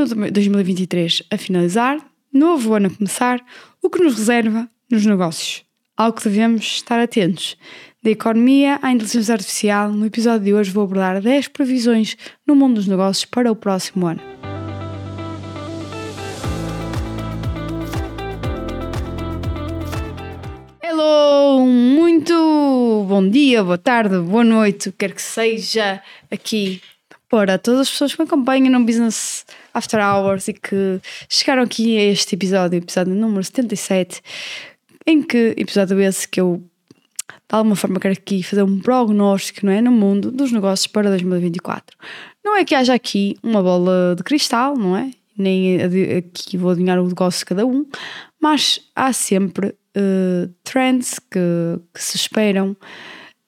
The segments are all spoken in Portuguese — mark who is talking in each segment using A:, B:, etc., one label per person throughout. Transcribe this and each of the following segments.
A: Ano de 2023 a finalizar, novo ano a começar, o que nos reserva nos negócios. Algo que devemos estar atentos. Da economia à inteligência artificial, no episódio de hoje vou abordar 10 previsões no mundo dos negócios para o próximo ano. Hello, muito bom dia, boa tarde, boa noite, quer que seja aqui para todas as pessoas que me acompanham no Business After Hours e que chegaram aqui a este episódio, episódio número 77, em que episódio esse que eu de alguma forma quero aqui fazer um prognóstico não é, no mundo dos negócios para 2024. Não é que haja aqui uma bola de cristal, não é? Nem aqui vou adivinhar o negócio de cada um, mas há sempre uh, trends que, que se esperam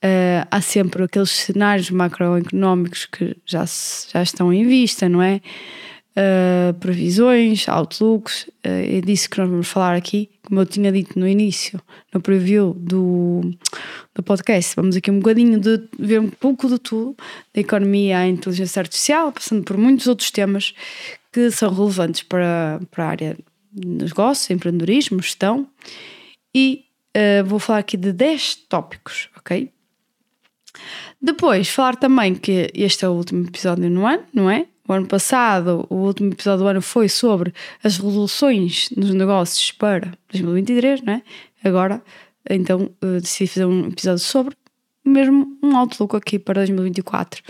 A: Uh, há sempre aqueles cenários macroeconómicos que já, já estão em vista, não é? Uh, previsões, outlooks, uh, é disso que nós vamos falar aqui, como eu tinha dito no início, no preview do, do podcast. Vamos aqui um bocadinho de ver um pouco de tudo, da economia à inteligência artificial, passando por muitos outros temas que são relevantes para, para a área de negócio, empreendedorismo, gestão. E uh, vou falar aqui de 10 tópicos, ok? Depois, falar também que este é o último episódio no ano, não é? O ano passado, o último episódio do ano foi sobre as resoluções nos negócios para 2023, não é? Agora, então, eh, decidi fazer um episódio sobre mesmo um outlook aqui para 2024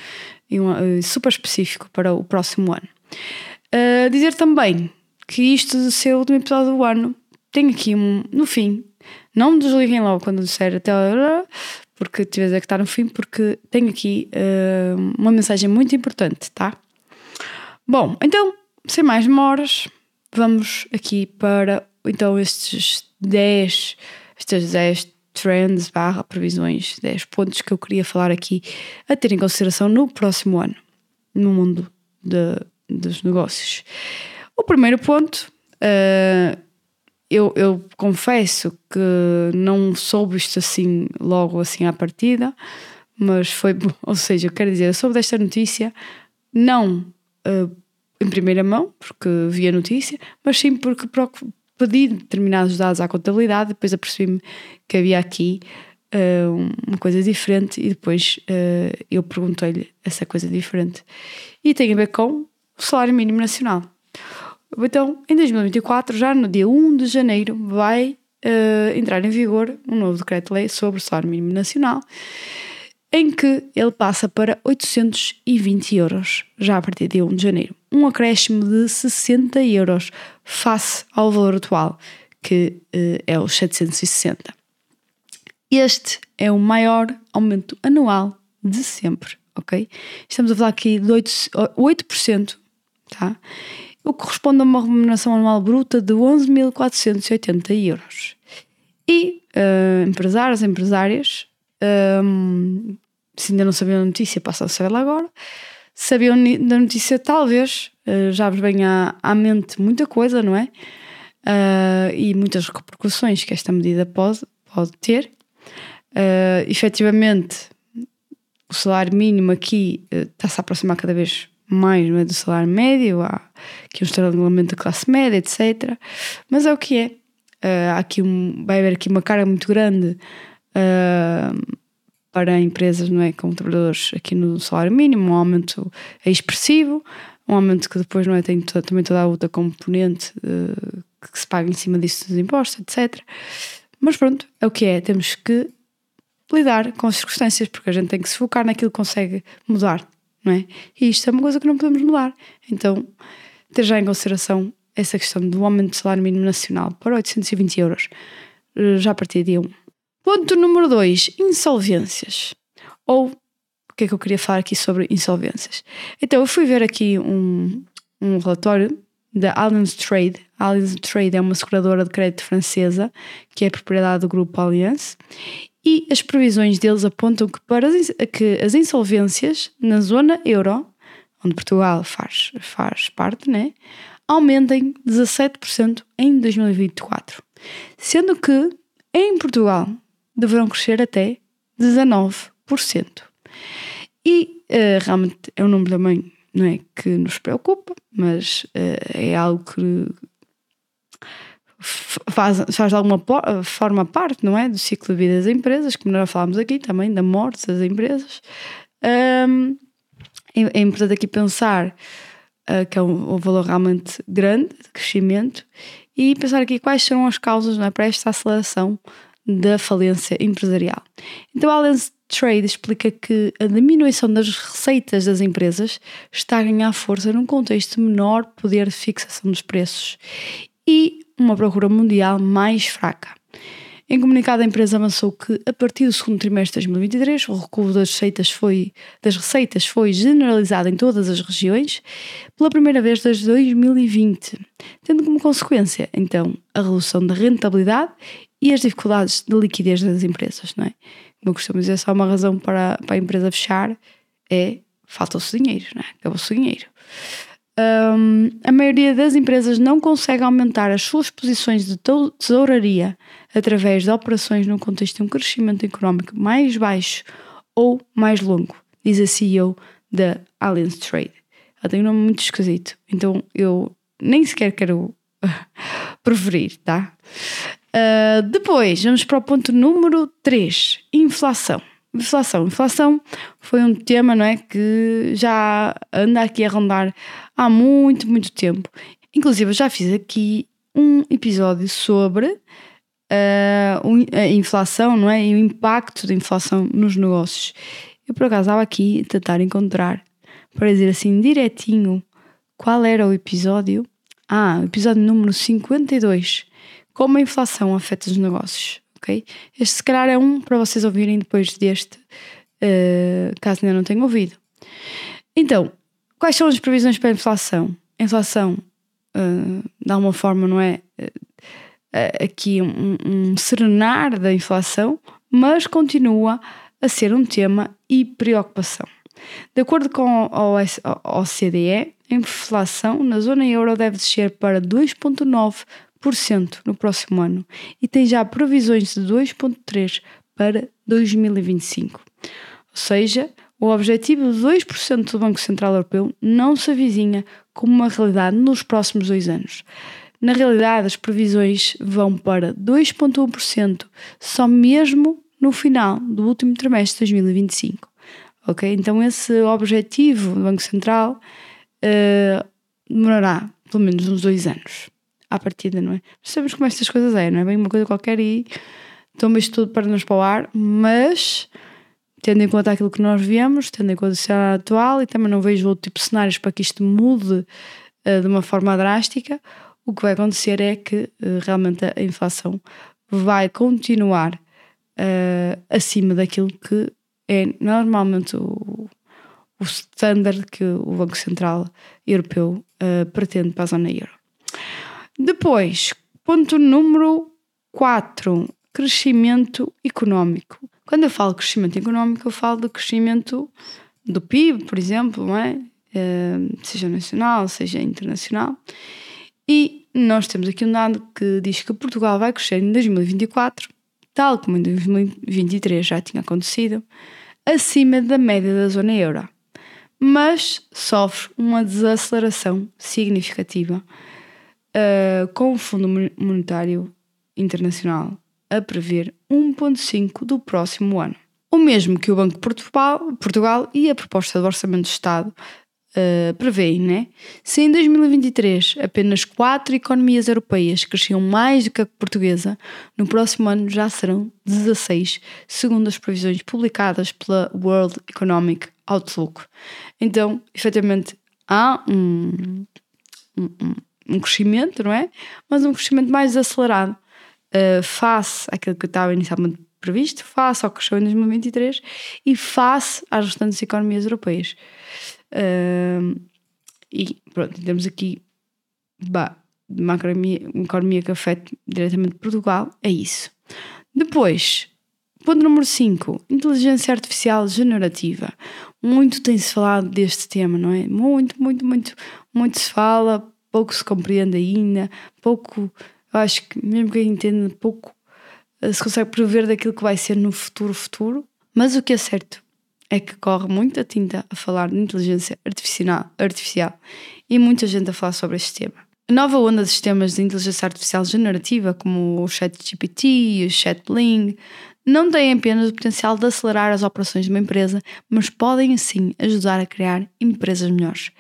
A: e um, uh, super específico para o próximo ano. Uh, dizer também que isto de ser o último episódio do ano tem aqui um, no fim, não me desliguem logo quando disser até porque tiveres a que estar no fim, porque tenho aqui uh, uma mensagem muito importante, tá? Bom, então, sem mais demoras, vamos aqui para então estes 10, estas 10 trends barra previsões, 10 pontos que eu queria falar aqui a ter em consideração no próximo ano, no mundo de, dos negócios. O primeiro ponto uh, eu, eu confesso que não soube isto assim logo assim à partida, mas foi, ou seja, eu quero dizer, eu soube desta notícia não uh, em primeira mão, porque vi a notícia, mas sim porque pedi determinados dados à contabilidade, depois apercebi-me que havia aqui uh, uma coisa diferente e depois uh, eu perguntei-lhe essa coisa diferente. E tem a ver com o salário mínimo nacional. Então, em 2024, já no dia 1 de janeiro, vai uh, entrar em vigor um novo decreto-lei sobre o salário mínimo nacional, em que ele passa para 820 euros, já a partir de 1 de janeiro. Um acréscimo de 60 euros face ao valor atual, que uh, é os 760. Este é o maior aumento anual de sempre, ok? Estamos a falar aqui de 8%, 8% tá? o que corresponde a uma remuneração anual bruta de 11.480 euros. E uh, empresários, empresárias, um, se ainda não sabiam a notícia, passam a saber agora. Sabiam da notícia, talvez, uh, já vos venha à, mente muita coisa, não é? Uh, e muitas repercussões que esta medida pode, pode ter. Uh, efetivamente, o salário mínimo aqui está-se a aproximar cada vez mais é, do salário médio, há aqui um estrangulamento da classe média, etc. Mas é o que é. Uh, aqui um, vai haver aqui uma carga muito grande uh, para empresas não é, com trabalhadores aqui no salário mínimo, um aumento é expressivo, um aumento que depois não é, tem toda, também toda a outra componente uh, que se paga em cima disso dos impostos, etc. Mas pronto, é o que é. Temos que lidar com as circunstâncias, porque a gente tem que se focar naquilo que consegue mudar não é? E isto é uma coisa que não podemos mudar. Então, ter já em consideração essa questão do aumento do salário mínimo nacional para 820 euros, eh, já a partir de 1. Ponto número 2, insolvências. Ou, o que é que eu queria falar aqui sobre insolvências? Então, eu fui ver aqui um, um relatório da Allianz Trade. A Allianz Trade é uma seguradora de crédito francesa que é propriedade do grupo Allianz e as previsões deles apontam que, para as, que as insolvências na zona euro, onde Portugal faz, faz parte, né, aumentem 17% em 2024, sendo que em Portugal deverão crescer até 19%. E uh, realmente é um número também não é que nos preocupa, mas uh, é algo que faz, faz de alguma forma parte, não é? Do ciclo de vida das empresas, como nós falámos aqui também, da morte das empresas. Um, é, importante aqui pensar uh, que é um, um, valor realmente grande de crescimento e pensar aqui quais serão as causas não é, para esta aceleração da falência empresarial. Então, a Trade explica que a diminuição das receitas das empresas está a ganhar força num contexto de menor poder de fixação dos preços e uma procura mundial mais fraca. Em comunicado, a empresa avançou que, a partir do segundo trimestre de 2023, o recuo das receitas foi, das receitas foi generalizado em todas as regiões pela primeira vez desde 2020, tendo como consequência, então, a redução da rentabilidade e as dificuldades de liquidez das empresas, não é? Como costumo dizer, só uma razão para, para a empresa fechar é falta-se dinheiro, não é? Acabou-se o dinheiro. Um, a maioria das empresas não consegue aumentar as suas posições de tesouraria através de operações num contexto de um crescimento económico mais baixo ou mais longo, diz a CEO da Allianz Trade. Ela tem um nome muito esquisito, então eu nem sequer quero preferir, tá? Uh, depois, vamos para o ponto número 3, inflação. Inflação. Inflação foi um tema não é, que já anda aqui a rondar há muito, muito tempo. Inclusive, eu já fiz aqui um episódio sobre uh, a inflação não é? e o impacto da inflação nos negócios. Eu, por acaso, estava aqui a tentar encontrar para dizer assim direitinho qual era o episódio. Ah, episódio número 52. Como a inflação afeta os negócios ok? Este se calhar é um para vocês ouvirem depois deste, uh, caso ainda não tenham ouvido. Então, quais são as previsões para a inflação? A inflação, uh, de alguma forma, não é uh, aqui um, um serenar da inflação, mas continua a ser um tema e preocupação. De acordo com a OCDE, a inflação na zona euro deve descer para 2,9% no próximo ano e tem já previsões de 2,3% para 2025. Ou seja, o objetivo de 2% do Banco Central Europeu não se avizinha como uma realidade nos próximos dois anos. Na realidade, as previsões vão para 2,1% só mesmo no final do último trimestre de 2025. Ok? Então, esse objetivo do Banco Central uh, demorará pelo menos uns dois anos à partida, não é? Sabemos como estas coisas é, não é? Bem uma coisa qualquer e toma isto tudo para nos para o ar, mas tendo em conta aquilo que nós vemos, tendo em conta o cenário atual e também não vejo outro tipo de cenários para que isto mude uh, de uma forma drástica, o que vai acontecer é que uh, realmente a inflação vai continuar uh, acima daquilo que é normalmente o, o standard que o Banco Central Europeu pretende para a zona euro. Depois, ponto número 4, crescimento económico. Quando eu falo crescimento económico, eu falo do crescimento do PIB, por exemplo, não é? Uh, seja nacional, seja internacional. E nós temos aqui um dado que diz que Portugal vai crescer em 2024, tal como em 2023 já tinha acontecido, acima da média da zona euro, mas sofre uma desaceleração significativa uh, com o Fundo Monetário Internacional a prever 1,5% do próximo ano. O mesmo que o Banco de Portugal, Portugal e a proposta do Orçamento de Estado uh, prevêem, né? Se em 2023 apenas quatro economias europeias cresciam mais do que a portuguesa, no próximo ano já serão 16, segundo as previsões publicadas pela World Economic Outlook. Então, efetivamente, há um, um, um crescimento, não é? Mas um crescimento mais acelerado uh, face àquilo que estava inicialmente previsto, face ao que cresceu em 2023 e face às restantes economias europeias. Uh, e pronto, temos aqui bah, uma, economia, uma economia que afeta diretamente Portugal, é isso. Depois, ponto número 5, inteligência artificial generativa. Muito tem-se falado deste tema, não é? Muito, muito, muito, muito se fala, pouco se compreende ainda, pouco, eu acho que mesmo quem entende, pouco eh, se consegue prever daquilo que vai ser no futuro futuro. Mas o que é certo é que corre muita tinta a falar de inteligência artificial, artificial e muita gente a falar sobre este tema. A nova onda de sistemas de inteligência artificial generativa, como o ChatGPT e o ChatBling, não têm apenas o potencial de acelerar as operações de uma empresa, mas podem assim ajudar a criar empresas melhores.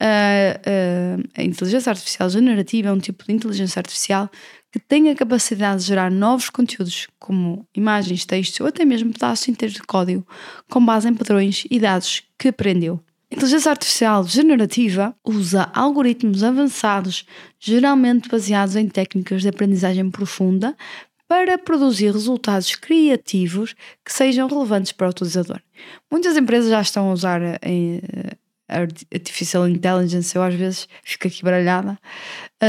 A: A inteligência artificial generativa é um tipo de inteligência artificial que tem a capacidade de gerar novos conteúdos, como imagens, textos ou até mesmo pedaços inteiros de código, com base em padrões e dados que aprendeu. A inteligência artificial generativa usa algoritmos avançados, geralmente baseados em técnicas de aprendizagem profunda, para produzir resultados criativos que sejam relevantes para o utilizador. Muitas empresas já estão a usar a Artificial Intelligence, eu às vezes fico aqui baralhada,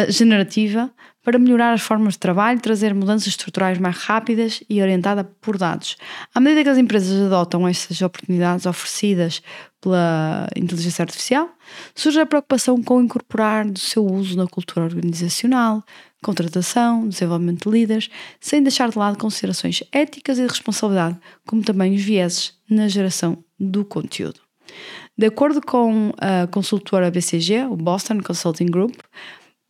A: generativa, para melhorar as formas de trabalho, trazer mudanças estruturais mais rápidas e orientada por dados. À medida que as empresas adotam estas oportunidades oferecidas pela inteligência artificial, surge a preocupação com incorporar do seu uso na cultura organizacional, contratação, desenvolvimento de líderes, sem deixar de lado considerações éticas e de responsabilidade, como também os vieses na geração do conteúdo. De acordo com a consultora BCG, o Boston Consulting Group,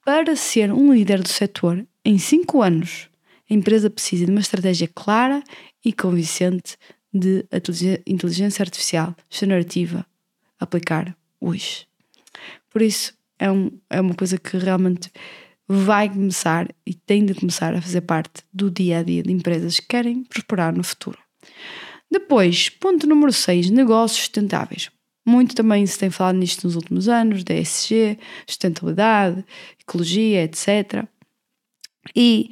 A: para ser um líder do setor em cinco anos, a empresa precisa de uma estratégia clara e convincente de inteligência artificial generativa aplicar hoje. Por isso, é, um, é uma coisa que realmente vai começar e tem de começar a fazer parte do dia a dia de empresas que querem prosperar no futuro. Depois, ponto número 6, negócios sustentáveis. Muito também se tem falado nisto nos últimos anos, da ESG, sustentabilidade, ecologia, etc. E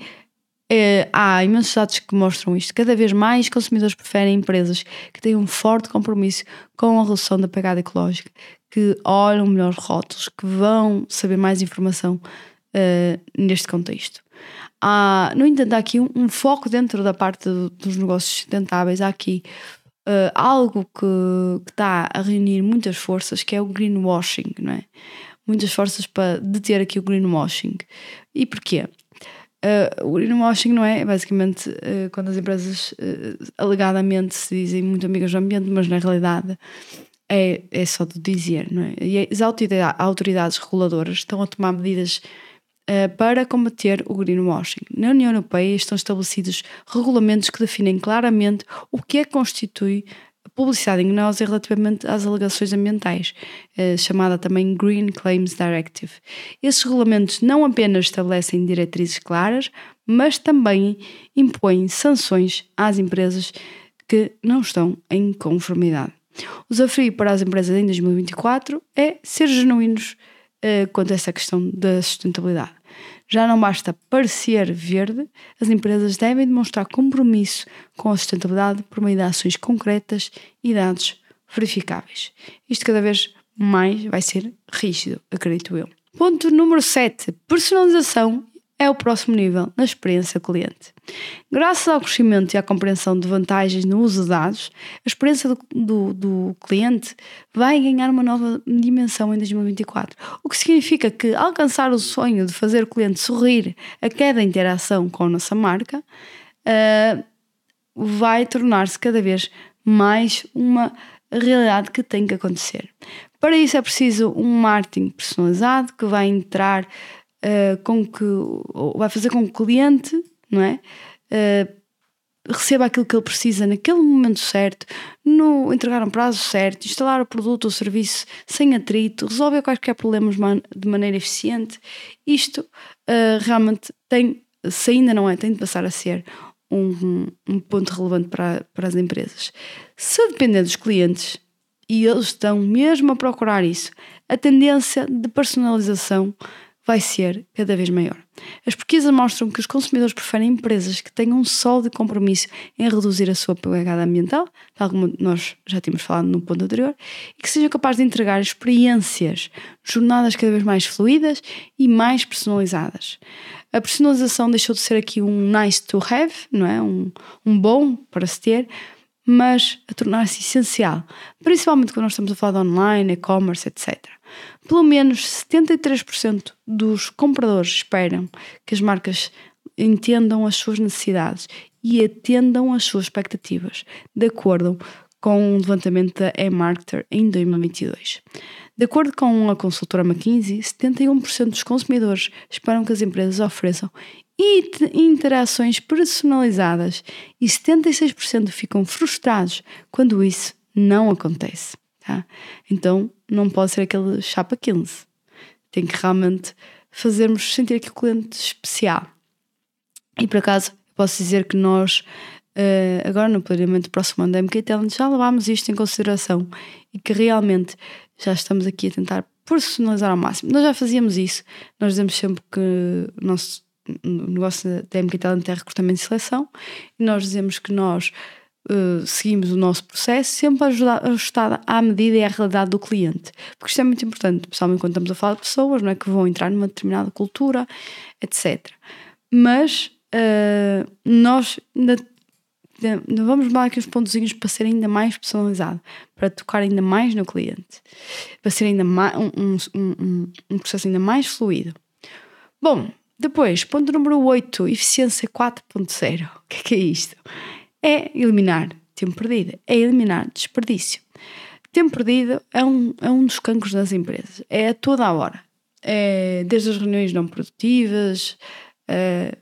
A: eh, há imensos dados que mostram isto. Cada vez mais consumidores preferem empresas que têm um forte compromisso com a redução da pegada ecológica, que olham melhor rótulos, que vão saber mais informação uh, neste contexto. Há, no entanto, há aqui um, um foco dentro da parte do, dos negócios sustentáveis. Há aqui uh, algo que, está a reunir muitas forças, que é o greenwashing, não é? Muitas forças para deter aqui o greenwashing. E porquê? Uh, o greenwashing não é basicamente uh, quando as empresas uh, alegadamente se dizem muito amigas do ambiente, mas na realidade é, é só de dizer, não é? E as autoridades reguladoras estão a tomar medidas para combater o greenwashing. Na União Europeia estão estabelecidos regulamentos que definem claramente o que é que constitui publicidade enganosa relativamente às alegações ambientais, eh, chamada também Green Claims Directive. Esses regulamentos não apenas estabelecem diretrizes claras, mas também impõem sanções às empresas que não estão em conformidade. O desafio para as empresas em 2024 é ser genuínos uh, quanto a essa questão da sustentabilidade. Já não basta parecer verde, as empresas devem demonstrar compromisso com a sustentabilidade por meio de ações concretas e dados verificáveis. Isto cada vez mais vai ser rígido, acredito eu. Ponto número 7. Personalização é o próximo nível na experiência cliente. Graças ao crescimento e à compreensão de vantagens no uso de dados, a experiência do, do, do, cliente vai ganhar uma nova dimensão em 2024. O que significa que alcançar o sonho de fazer o cliente sorrir a cada interação com a nossa marca uh, vai tornar-se cada vez mais uma realidade que tem que acontecer. Para isso é preciso um marketing personalizado que vai entrar uh, com que vai fazer com que o cliente, não é? Uh, receba aquilo que ele precisa naquele momento certo, no entregar um prazo certo, instalar o produto ou serviço sem atrito, resolver quaisquer problemas de maneira eficiente. Isto uh, realmente tem, se ainda não é, tem de passar a ser um, um ponto relevante para, para as empresas. Se depender dos clientes, e eles estão mesmo a procurar isso, a tendência de personalização vai ser cada vez maior. As pesquisas mostram que os consumidores preferem empresas que tenham um sólido compromisso em reduzir a sua pegada ambiental, tal como nós já tínhamos falado no ponto anterior, e que sejam capazes de entregar experiências, jornadas cada vez mais fluídas e mais personalizadas. A personalização deixou de ser aqui um nice to have, não é? Um, um bom para se ter, mas a tornar-se essencial, principalmente quando nós estamos a falar de online, e-commerce, etc. Pelo menos 73% dos compradores esperam que as marcas entendam as suas necessidades e atendam às suas expectativas, de acordo com o levantamento da eMarketer em 2022. De acordo com a consultora McKinsey, 71% dos consumidores esperam que as empresas ofereçam interações personalizadas e 76% ficam frustrados quando isso não acontece. Tá? Então não pode ser aquele chapa 15. Tem que realmente fazermos sentir aqui o cliente especial. E por acaso posso dizer que nós Uh, agora no planeamento do próximo ano da MK já levámos isto em consideração e que realmente já estamos aqui a tentar personalizar ao máximo. Nós já fazíamos isso, nós dizemos sempre que o nosso negócio da MK Talent é recrutamento e seleção e nós dizemos que nós uh, seguimos o nosso processo sempre ajustado à medida e à realidade do cliente, porque isto é muito importante, especialmente quando estamos a falar de pessoas não é, que vão entrar numa determinada cultura, etc. Mas uh, nós ainda vamos mudar aqui os pontozinhos para ser ainda mais personalizado, para tocar ainda mais no cliente, para ser ainda mais, um, um, um, um processo ainda mais fluido. Bom, depois, ponto número 8, eficiência 4.0. O que é, que é isto? É eliminar tempo perdido, é eliminar desperdício. Tempo perdido é um, é um dos cancros das empresas, é a toda a hora. É desde as reuniões não produtivas, é,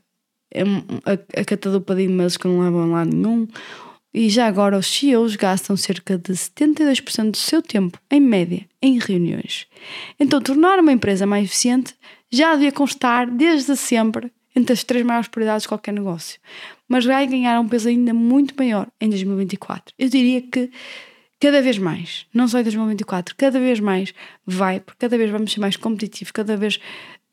A: é a, a catadupa de e-mails que não levam a lado nenhum. E já agora os CEOs gastam cerca de 72% do seu tempo, em média, em reuniões. Então, tornar uma empresa mais eficiente já devia constar desde sempre entre as três maiores prioridades de qualquer negócio. Mas vai ganhar um peso ainda muito maior em 2024. Eu diria que cada vez mais, não só em 2024, cada vez mais vai, porque cada vez vamos ser mais competitivos, cada vez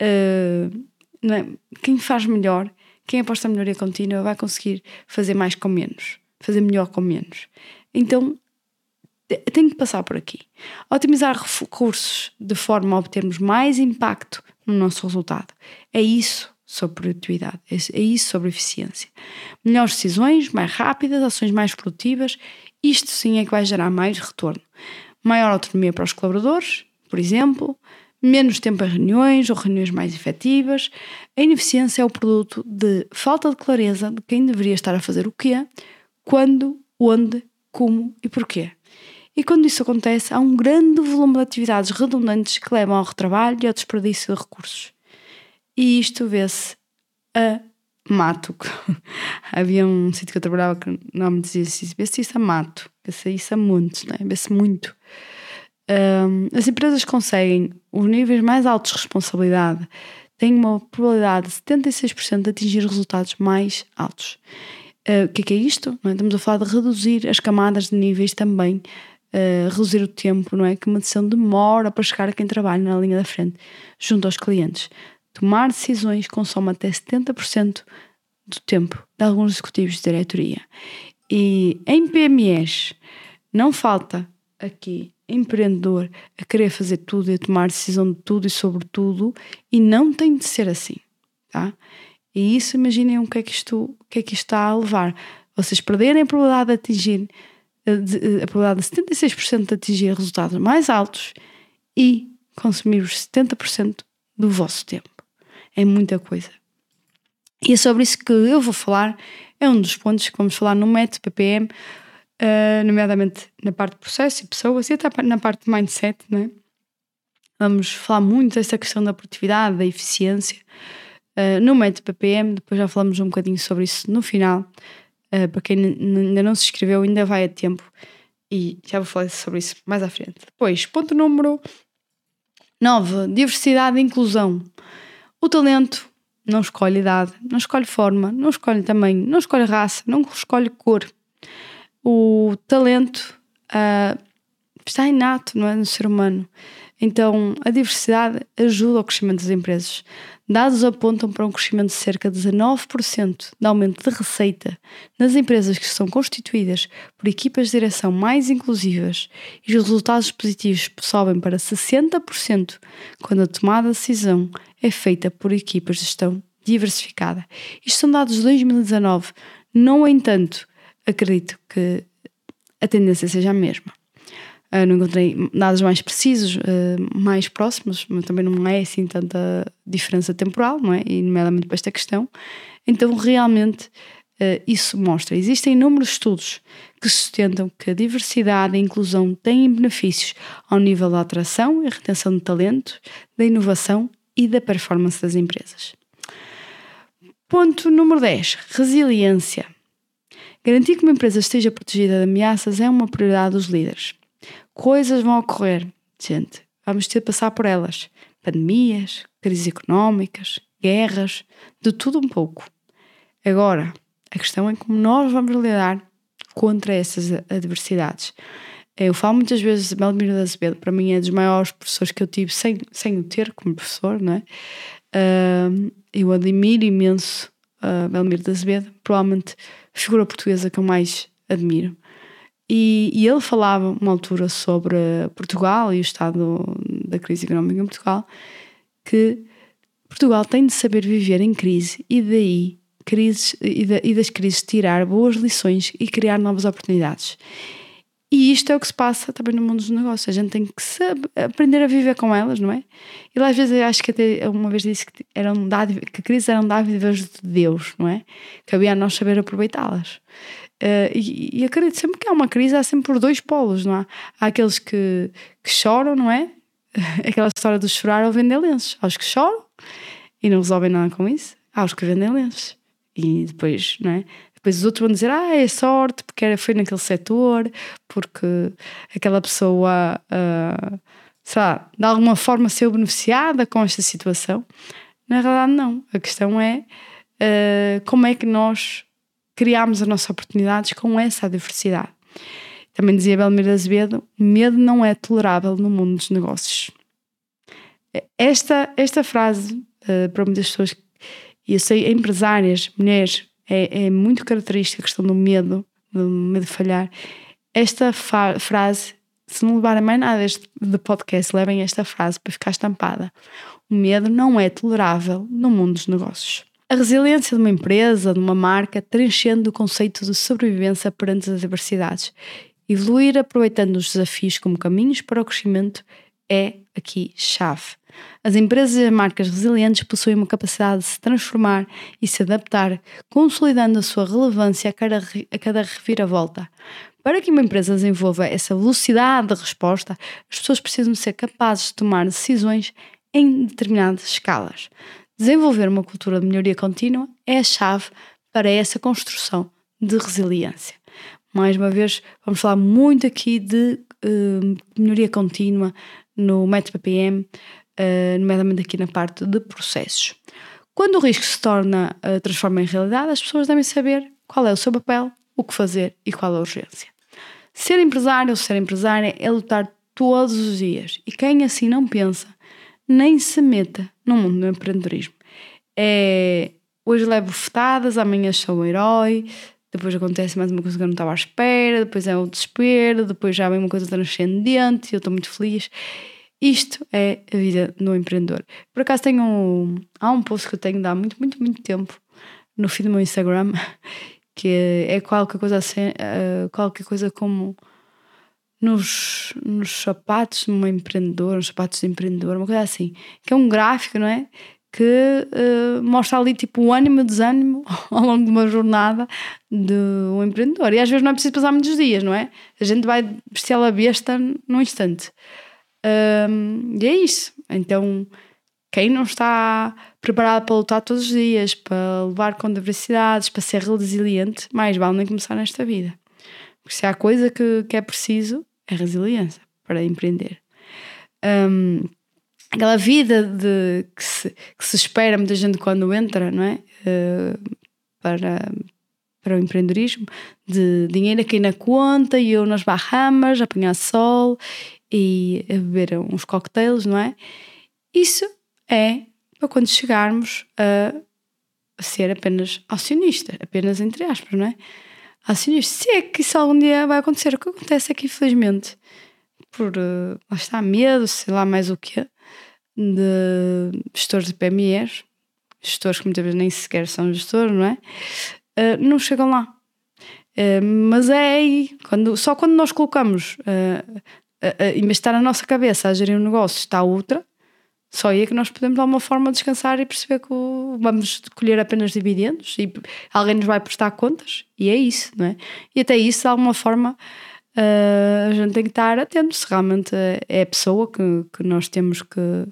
A: uh, é? quem faz melhor quem aposta na melhoria contínua vai conseguir fazer mais com menos, fazer melhor com menos. Então, tem que passar por aqui. Otimizar recursos de forma a obtermos mais impacto no nosso resultado. É isso sobre produtividade, é, é isso sobre eficiência. Melhores decisões, mais rápidas, ações mais produtivas, isto sim é que vai gerar mais retorno. Maior autonomia para os colaboradores, por exemplo, menos tempo em reuniões ou reuniões mais efetivas. A ineficiência é o produto de falta de clareza de quem deveria estar a fazer o quê, quando, onde, como e porquê. E quando isso acontece, há um grande volume de atividades redundantes que levam ao retrabalho e ao desperdício de recursos. E isto vê-se a mato. Havia um sítio que eu trabalhava que o nome dizia assim: vê-se isso a mato, vê-se isso a montes, né? vê-se muito. Um, as empresas conseguem os níveis mais altos de responsabilidade têm uma probabilidade de 76% de atingir resultados mais altos. Uh, o que é, que é isto? É? Estamos a falar de reduzir as camadas de níveis também, uh, reduzir o tempo não é? que uma decisão demora para chegar a quem trabalha na linha da frente, junto aos clientes. Tomar decisões consome até 70% do tempo de alguns executivos de diretoria. E em PMEs não falta aqui empreendedor a querer fazer tudo e a tomar decisão de tudo e sobre tudo e não tem de ser assim, tá? E isso, imaginem o que é que isto, o que é que isto está a levar. Vocês perderem a probabilidade de atingir a probabilidade de 76% de atingir resultados mais altos e consumir os 70% do vosso tempo. É muita coisa. E é sobre isso que eu vou falar. É um dos pontos que vamos falar no método PPM uh, nomeadamente na parte de processo e pessoas e até na parte de mindset, né? Vamos falar muito dessa questão da produtividade, da eficiência uh, no método PPM, depois já falamos um bocadinho sobre isso no final. Uh, para quem ainda não se inscreveu, ainda vai a tempo e já vou falar sobre isso mais à frente. Depois, ponto número 9: diversidade e inclusão. O talento não escolhe idade, não escolhe forma, não escolhe tamanho, não escolhe raça, não escolhe cor o talento uh, está inato não é, no ser humano. Então, a diversidade ajuda ao crescimento das empresas. Dados apontam para um crescimento de cerca de 19% de aumento de receita nas empresas que são constituídas por equipas de direção mais inclusivas e os resultados positivos sobem para 60% quando a tomada de decisão é feita por equipas de gestão diversificada. Isto são dados de 2019. No entanto, acredito que a tendência seja a mesma. Uh, não encontrei dados mais precisos, uh, mais próximos, mas também não é assim tanta diferença temporal, não é? E nomeadamente para esta questão. Então, realmente, uh, isso mostra. Existem inúmeros estudos que sustentam que a diversidade e a inclusão têm benefícios ao nível da atração e retenção de talento, da inovação e da performance das empresas. Ponto número 10. Resiliência. Garantir que uma empresa esteja protegida de ameaças é uma prioridade dos líderes. Coisas vão ocorrer, gente. Vamos ter de passar por elas. Pandemias, crises económicas, guerras, de tudo um pouco. Agora, a questão é como nós vamos lidar contra essas adversidades. Eu falo muitas vezes de Belmiro da Azevedo, para mim é dos maiores professores que eu tive sem, sem o ter como professor, não é? Uh, eu admiro imenso uh, Belmiro da Azevedo, provavelmente a figura portuguesa que eu mais admiro. E, e, ele falava uma altura sobre Portugal e o estado da crise económica em Portugal, que Portugal tem de saber viver em crise e daí crises, e, e das crises tirar boas lições e criar novas oportunidades. E isto é o que se passa também no mundo dos negócios. A gente tem que saber, aprender a viver com elas, não é? E às vezes eu acho que até uma vez disse que, eram dádivas, que crises eram dádivas de Deus, não é? Cabia a nós saber aproveitá-las. Uh, e, e acredito sempre que há uma crise, há sempre por dois polos, não há? Há aqueles que, que choram, não é? Aquela história do chorar ou vender lenços. Há os que choram e não resolvem nada com isso. Há os que vendem lenços. E depois, não é? Depois os outros vão dizer, ah, é sorte, porque foi naquele setor, porque aquela pessoa, uh, sei lá, de alguma forma saiu beneficiada com esta situação. Na realidade, não. A questão é uh, como é que nós criamos as nossas oportunidades com essa diversidade. Também dizia Belmiro Azevedo, medo não é tolerável no mundo dos negócios. Esta, esta frase, uh, para muitas pessoas, e eu sei, empresárias, mulheres, é, é muito característica a questão do medo, do medo de falhar. Esta frase, se não levarem mais nada deste de podcast, levem esta frase para ficar estampada. O medo não é tolerável no mundo dos negócios. A resiliência de uma empresa, de uma marca, transcende o conceito de sobrevivência perante as adversidades. Evoluir aproveitando os desafios como caminhos para o crescimento é aqui chave. As empresas e as marcas resilientes possuem uma capacidade de se transformar e se adaptar, consolidando a sua relevância a cada, a cada reviravolta. Para que uma empresa desenvolva essa velocidade de resposta, as pessoas precisam ser capazes de tomar decisões em determinadas escalas. Desenvolver uma cultura de melhoria contínua é a chave para essa construção de resiliência. Mais uma vez, vamos falar muito aqui de uh, melhoria contínua no método PPM, uh, nomeadamente aqui na parte de processos. Quando o risco se torna, uh, transforma em realidade, as pessoas devem saber qual é o seu papel, o que fazer e qual a urgência. Ser empresário ou ser empresária é lutar todos os dias e quem assim não pensa, nem se meta no mundo do empreendedorismo. É, hoje levo fetadas, amanhã sou um herói, depois acontece mais uma coisa que eu não estava à espera, depois é o desespero, depois já vem uma coisa transcendente e eu estou muito feliz. Isto é a vida do empreendedor. Por acaso tenho um, há um post que eu tenho de há muito, muito, muito tempo no feed do meu Instagram que é, qualquer coisa assim, qualquer coisa como nos, nos sapatos de uma empreendedora, nos sapatos de empreendedor, uma coisa assim, que é um gráfico, não é? Que uh, mostra ali tipo o ânimo e o desânimo ao longo de uma jornada de um empreendedor. E às vezes não é preciso passar muitos dias, não é? A gente vai vestir a besta num instante. E é isso. Então, quem não está preparado para lutar todos os dias, para levar com adversidades, para ser resiliente, mais vale nem começar nesta vida. Porque se há coisa que, que é preciso, é resiliência para empreender. Um, aquela vida de, que, se, que se espera muita gente quando entra, não é? Uh, para, para o empreendedorismo, de dinheiro aqui na conta e eu nas Bahamas, apanhar sol e a beber uns cocktails, não é? Isso é para quando chegarmos a, ser apenas acionista, apenas entre aspas, não é? Acionista. Se é que isso algum dia vai acontecer, o que acontece é que, infelizmente, por uh, lá está medo, sei lá mais o que, de gestores de PMEs, gestores que muitas vezes nem sequer são gestores, não é? Uh, não chegam lá. Uh, mas é aí, quando, só quando nós colocamos uh, em vez de estar na nossa cabeça a gerir um negócio, está outra, Só aí é que nós podemos de alguma forma descansar e perceber que vamos colher apenas dividendos e alguém nos vai prestar contas e é isso, não é? E até isso, de alguma forma, uh, a gente tem que estar atento se realmente é a pessoa que, que nós temos que,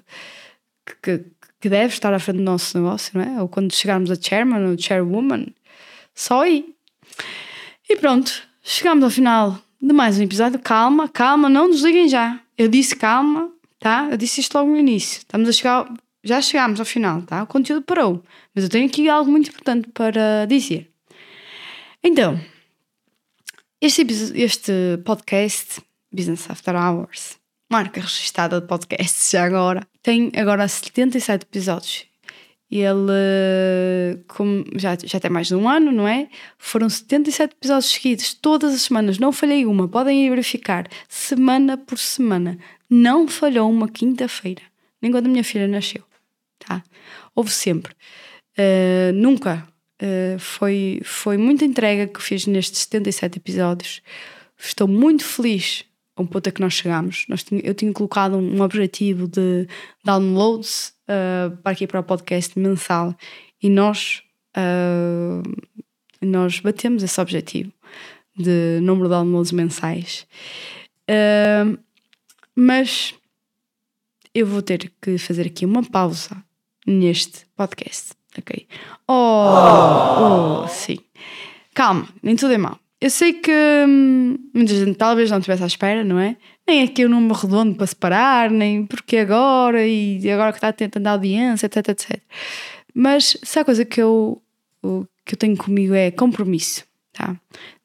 A: que, que deve estar à frente do nosso negócio, não é? Ou quando chegarmos a chairman ou chairwoman, só aí. E pronto, chegamos ao final de mais um episódio. Calma, calma, não desliguem já. Eu disse calma, tá? Eu disse isto logo no início. Estamos a chegar, já chegámos ao final, tá? O conteúdo parou, mas eu tenho aqui algo muito importante para dizer. Então, este, este podcast, Business After Hours, marca registrada de podcast já agora, tem agora 77 episódios. Ele como já, já tem mais de um ano, não é? Foram 77 episódios seguidos, todas as semanas, não falhei uma, podem ir verificar, semana por semana não falhou uma quinta-feira, nem quando a minha filha nasceu, tá? Houve sempre. Uh, nunca. Uh, foi, foi muita entrega que fiz nestes 77 episódios. Estou muito feliz com o ponto a que nós chegamos. Nós tinha, eu tinha colocado um, objetivo de downloads uh, para aqui para o podcast mensal e nós, nós batemos esse objetivo de número de downloads mensais. Uh, mas eu vou ter que fazer aqui uma pausa neste podcast, ok? Oh, oh sim. Calma, nem tudo é mal. Eu sei que hum, muita gente talvez não estivesse à espera, não é? Nem aqui o número redondo para separar, nem porque agora e agora que está tentando a audiência, etc, etc. Mas se a coisa que eu, que eu tenho comigo é compromisso, tá?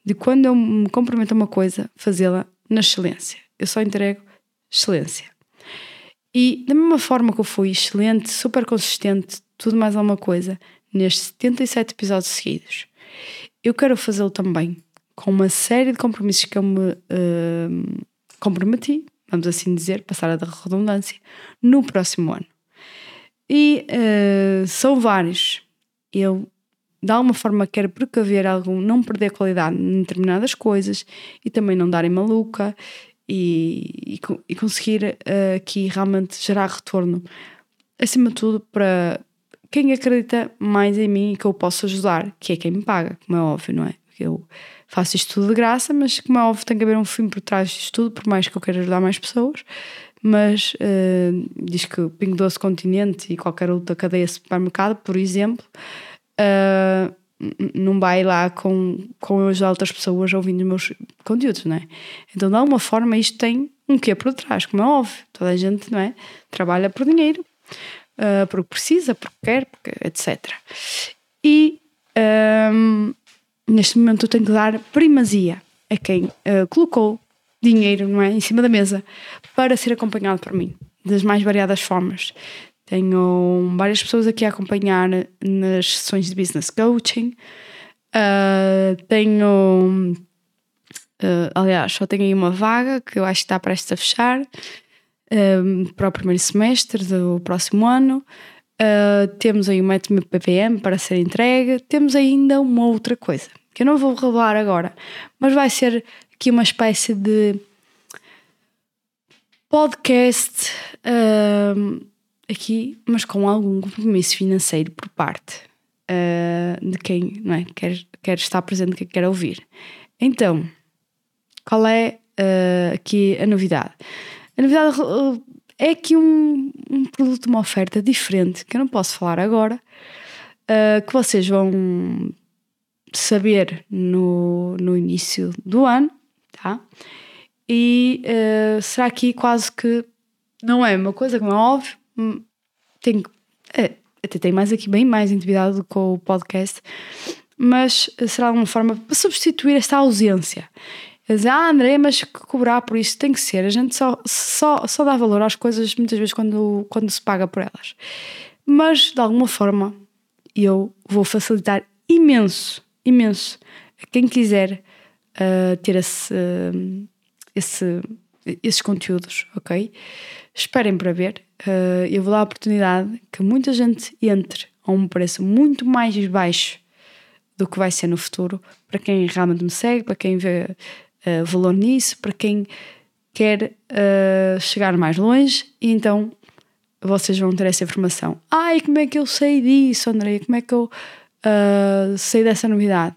A: De quando eu me comprometo a uma coisa, fazê-la na excelência. Eu só entrego excelência. E da mesma forma que eu fui excelente, super consistente, tudo mais alguma coisa, nestes 77 episódios seguidos, eu quero fazê-lo também com uma série de compromissos que eu me uh, comprometi, vamos assim dizer, passar a da redundância, no próximo ano. E uh, são vários. Eu, de alguma forma, quero precaver algum, não perder qualidade em determinadas coisas e também não darem maluca e, e, e conseguir uh, aqui realmente gerar retorno. Acima de tudo, para quem acredita mais em mim e que eu posso ajudar, que é quem me paga, como é óbvio, não é? Eu faço isto tudo de graça, mas como é óbvio, tem que haver um fim por trás disto tudo, por mais que eu queira ajudar mais pessoas. Mas uh, diz que o Pingo Doce Continente e qualquer outra cadeia de supermercado, por exemplo, uh, não vai lá com, com as outras pessoas ouvindo os meus conteúdos, não é? Então, de alguma forma, isto tem um quê por trás, como é óbvio. Toda a gente, não é? Trabalha por dinheiro, uh, porque precisa, porque quer, porque, etc. E um, neste momento eu tenho que dar primazia a quem uh, colocou dinheiro, não é? Em cima da mesa para ser acompanhado por mim, das mais variadas formas. Tenho várias pessoas aqui a acompanhar nas sessões de business coaching. Uh, tenho. Uh, aliás, só tenho aí uma vaga que eu acho que está prestes a fechar uh, para o primeiro semestre do próximo ano. temos aí o método PPM para ser entregue. Temos ainda uma outra coisa que eu não vou revelar agora, mas vai ser aqui uma espécie de podcast aqui, mas com algum compromisso financeiro por parte uh, de quem não é, quer, quer estar presente, que quer ouvir. Então, qual é uh, aqui a novidade? A novidade uh, é aqui um, um produto, uma oferta diferente que eu não posso falar agora, que vocês vão saber no, no início do ano, tá? E será aqui quase que não é uma coisa como é óbvio, tenho, é, até tem mais aqui, bem mais intimidade com o podcast, mas será uma forma para substituir esta ausência. Dizer, ah, André, mas cobrar por isso tem que ser. A gente só, só, só dá valor às coisas muitas vezes quando, quando se paga por elas. Mas de alguma forma eu vou facilitar imenso, imenso a quem quiser uh, ter esse, uh, esse, esses conteúdos, ok? Esperem para ver. Uh, eu vou dar a oportunidade que muita gente entre a um preço muito mais baixo do que vai ser no futuro, para quem realmente me segue, para quem vê uh, valor nisso, para quem quer uh, chegar mais longe e então vocês vão ter essa informação. Ai, como é que eu sei disso, André? Como é que eu uh, sei dessa novidade?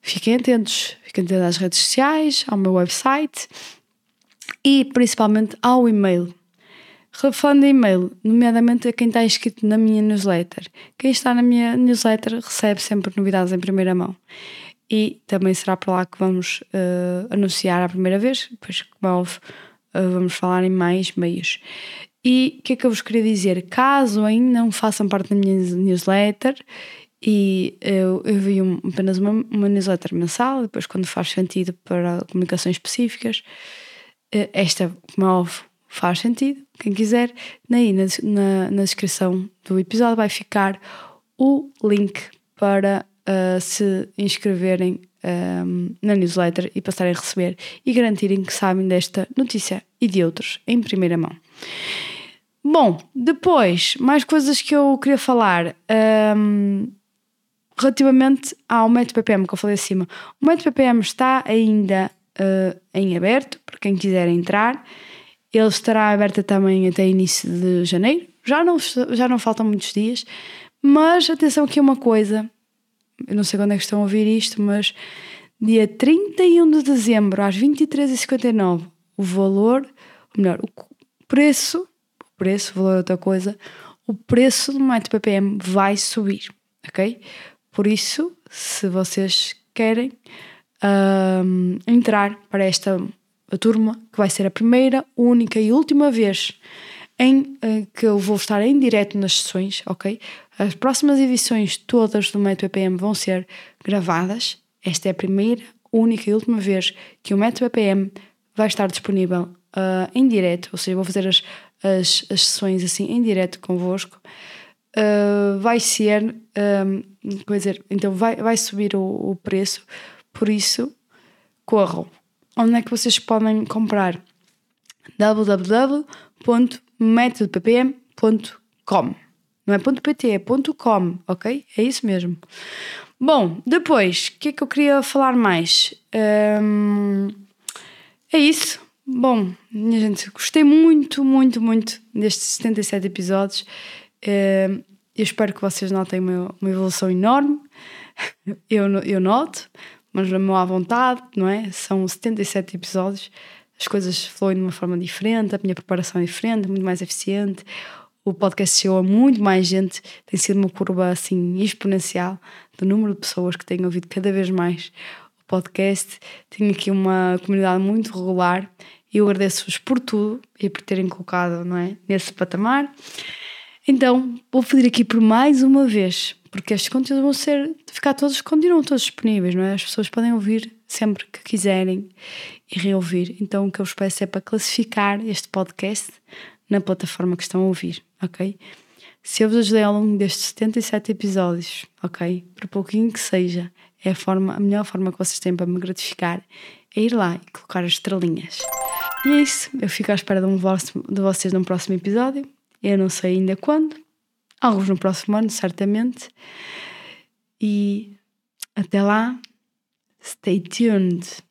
A: Fiquem atentos, fiquem atentos às redes sociais, ao meu website e principalmente ao e-mail. De e-mail, nomeadamente a quem está inscrito na minha newsletter. Quem está na minha newsletter recebe sempre novidades em primeira mão. E também será por lá que vamos uh, anunciar a primeira vez, depois, como é uh, vamos falar em mais meios. E o que é que eu vos queria dizer? Caso ainda não façam parte da minha newsletter, e eu, eu vi um, apenas uma, uma newsletter mensal, depois, quando faz sentido para comunicações específicas, uh, esta, como é faz sentido. Quem quiser, aí na, na, na descrição do episódio vai ficar o link para uh, se inscreverem um, na newsletter e passarem a receber e garantirem que sabem desta notícia e de outros em primeira mão. Bom, depois, mais coisas que eu queria falar. Um, relativamente ao método PPM que eu falei acima. O método PPM está ainda uh, em aberto, para quem quiser entrar. Ele estará aberto também até início de janeiro. Já não, já não faltam muitos dias. Mas atenção aqui uma coisa. Eu não sei quando é que estão a ouvir isto, mas dia 31 de dezembro, às 23h59, o valor, ou melhor, o preço, o preço, o valor é outra coisa, o preço do método PPM vai subir, ok? Por isso, se vocês querem um, entrar para esta a turma, que vai ser a primeira, única e última vez em uh, que eu vou estar em direto nas sessões, ok? As próximas edições todas do Método EPM vão ser gravadas. Esta é a primeira, única e última vez que o Método EPM vai estar disponível uh, em direto, ou seja, vou fazer as, as, as sessões assim em direto convosco. Uh, vai ser, um, quer dizer, então vai, vai subir o, o preço, por isso corram onde é que vocês podem comprar? www.metodoppm.com Não é .pt, é .com, ok? É isso mesmo. Bom, depois, o que é que eu queria falar mais? Um, é isso. Bom, minha gente, gostei muito, muito, muito destes 77 episódios. Um, eu espero que vocês notem uma, uma evolução enorme. Eu, eu noto mas na minha vontade, não é? São 77 episódios, as coisas fluem de uma forma diferente, a minha preparação é diferente, muito mais eficiente. O podcast chegou a muito mais gente, tem sido uma curva assim exponencial do número de pessoas que têm ouvido cada vez mais o podcast. Tenho aqui uma comunidade muito regular e eu agradeço-vos por tudo e por terem colocado não é, nesse patamar. Então, vou pedir aqui por mais uma vez porque estes conteúdos vão ser, ficar todos, continuam todos disponíveis, não é? As pessoas podem ouvir sempre que quiserem e reouvir. Então o que eu vos peço é para classificar este podcast na plataforma que estão a ouvir, ok? Se eu vos ajudei ao longo destes 77 episódios, ok? Por pouquinho que seja, é a, forma, a melhor forma que vocês têm para me gratificar é ir lá e colocar as estrelinhas. E é isso. Eu fico à espera de, um, de vocês num próximo episódio. Eu não sei ainda quando, alguns no próximo ano, certamente. E até lá, stay tuned.